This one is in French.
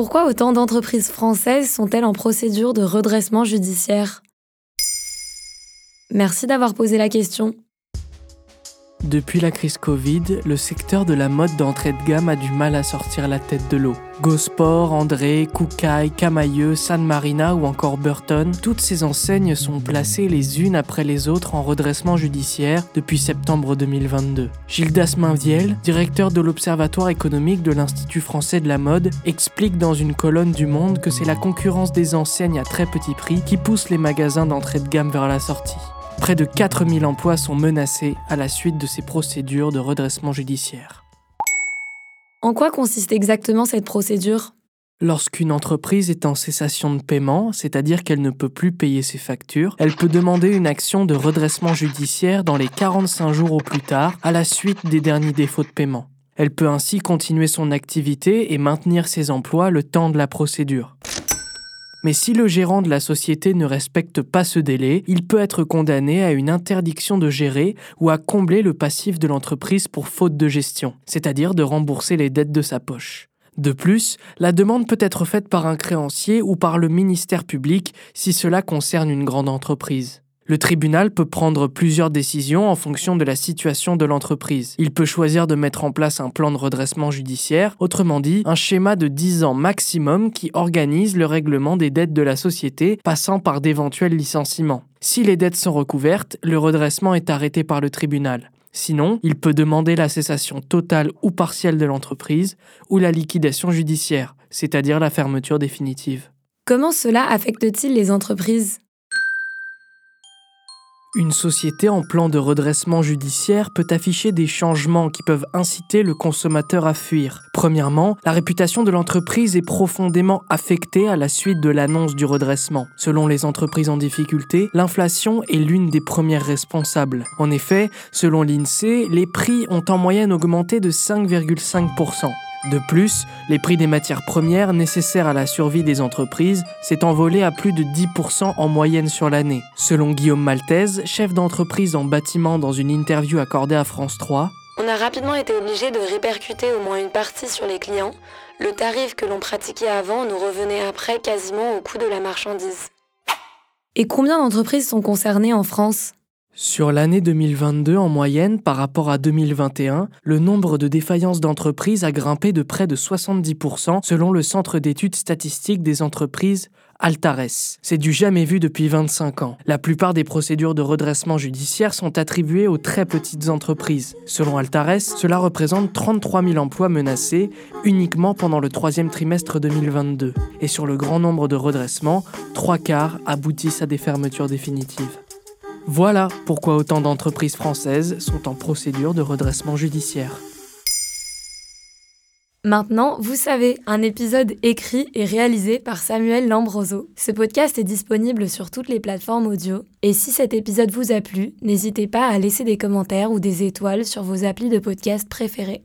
Pourquoi autant d'entreprises françaises sont-elles en procédure de redressement judiciaire? Merci d'avoir posé la question. Depuis la crise Covid, le secteur de la mode d'entrée de gamme a du mal à sortir la tête de l'eau. Gosport, André, Koukaï, Camailleux, San Marina ou encore Burton, toutes ces enseignes sont placées les unes après les autres en redressement judiciaire depuis septembre 2022. Gildas Mainviel, directeur de l'Observatoire économique de l'Institut français de la mode, explique dans une colonne du Monde que c'est la concurrence des enseignes à très petit prix qui pousse les magasins d'entrée de gamme vers la sortie. Près de 4000 emplois sont menacés à la suite de ces procédures de redressement judiciaire. En quoi consiste exactement cette procédure? Lorsqu'une entreprise est en cessation de paiement, c'est-à-dire qu'elle ne peut plus payer ses factures, elle peut demander une action de redressement judiciaire dans les 45 jours au plus tard, à la suite des derniers défauts de paiement. Elle peut ainsi continuer son activité et maintenir ses emplois le temps de la procédure. Mais si le gérant de la société ne respecte pas ce délai, il peut être condamné à une interdiction de gérer ou à combler le passif de l'entreprise pour faute de gestion, c'est-à-dire de rembourser les dettes de sa poche. De plus, la demande peut être faite par un créancier ou par le ministère public si cela concerne une grande entreprise. Le tribunal peut prendre plusieurs décisions en fonction de la situation de l'entreprise. Il peut choisir de mettre en place un plan de redressement judiciaire, autrement dit, un schéma de 10 ans maximum qui organise le règlement des dettes de la société, passant par d'éventuels licenciements. Si les dettes sont recouvertes, le redressement est arrêté par le tribunal. Sinon, il peut demander la cessation totale ou partielle de l'entreprise ou la liquidation judiciaire, c'est-à-dire la fermeture définitive. Comment cela affecte-t-il les entreprises? Une société en plan de redressement judiciaire peut afficher des changements qui peuvent inciter le consommateur à fuir. Premièrement, la réputation de l'entreprise est profondément affectée à la suite de l'annonce du redressement. Selon les entreprises en difficulté, l'inflation est l'une des premières responsables. En effet, selon l'INSEE, les prix ont en moyenne augmenté de 5,5%. De plus, les prix des matières premières nécessaires à la survie des entreprises s'est envolé à plus de 10% en moyenne sur l'année. Selon Guillaume Maltese, chef d'entreprise en bâtiment dans une interview accordée à France 3, on a rapidement été obligé de répercuter au moins une partie sur les clients. Le tarif que l'on pratiquait avant nous revenait après quasiment au coût de la marchandise. Et combien d'entreprises sont concernées en France? Sur l'année 2022, en moyenne, par rapport à 2021, le nombre de défaillances d'entreprises a grimpé de près de 70% selon le Centre d'études statistiques des entreprises Altares. C'est du jamais vu depuis 25 ans. La plupart des procédures de redressement judiciaire sont attribuées aux très petites entreprises. Selon Altares, cela représente 33 000 emplois menacés uniquement pendant le troisième trimestre 2022. Et sur le grand nombre de redressements, trois quarts aboutissent à des fermetures définitives. Voilà pourquoi autant d'entreprises françaises sont en procédure de redressement judiciaire. Maintenant, vous savez, un épisode écrit et réalisé par Samuel Lambroso. Ce podcast est disponible sur toutes les plateformes audio. Et si cet épisode vous a plu, n'hésitez pas à laisser des commentaires ou des étoiles sur vos applis de podcast préférés.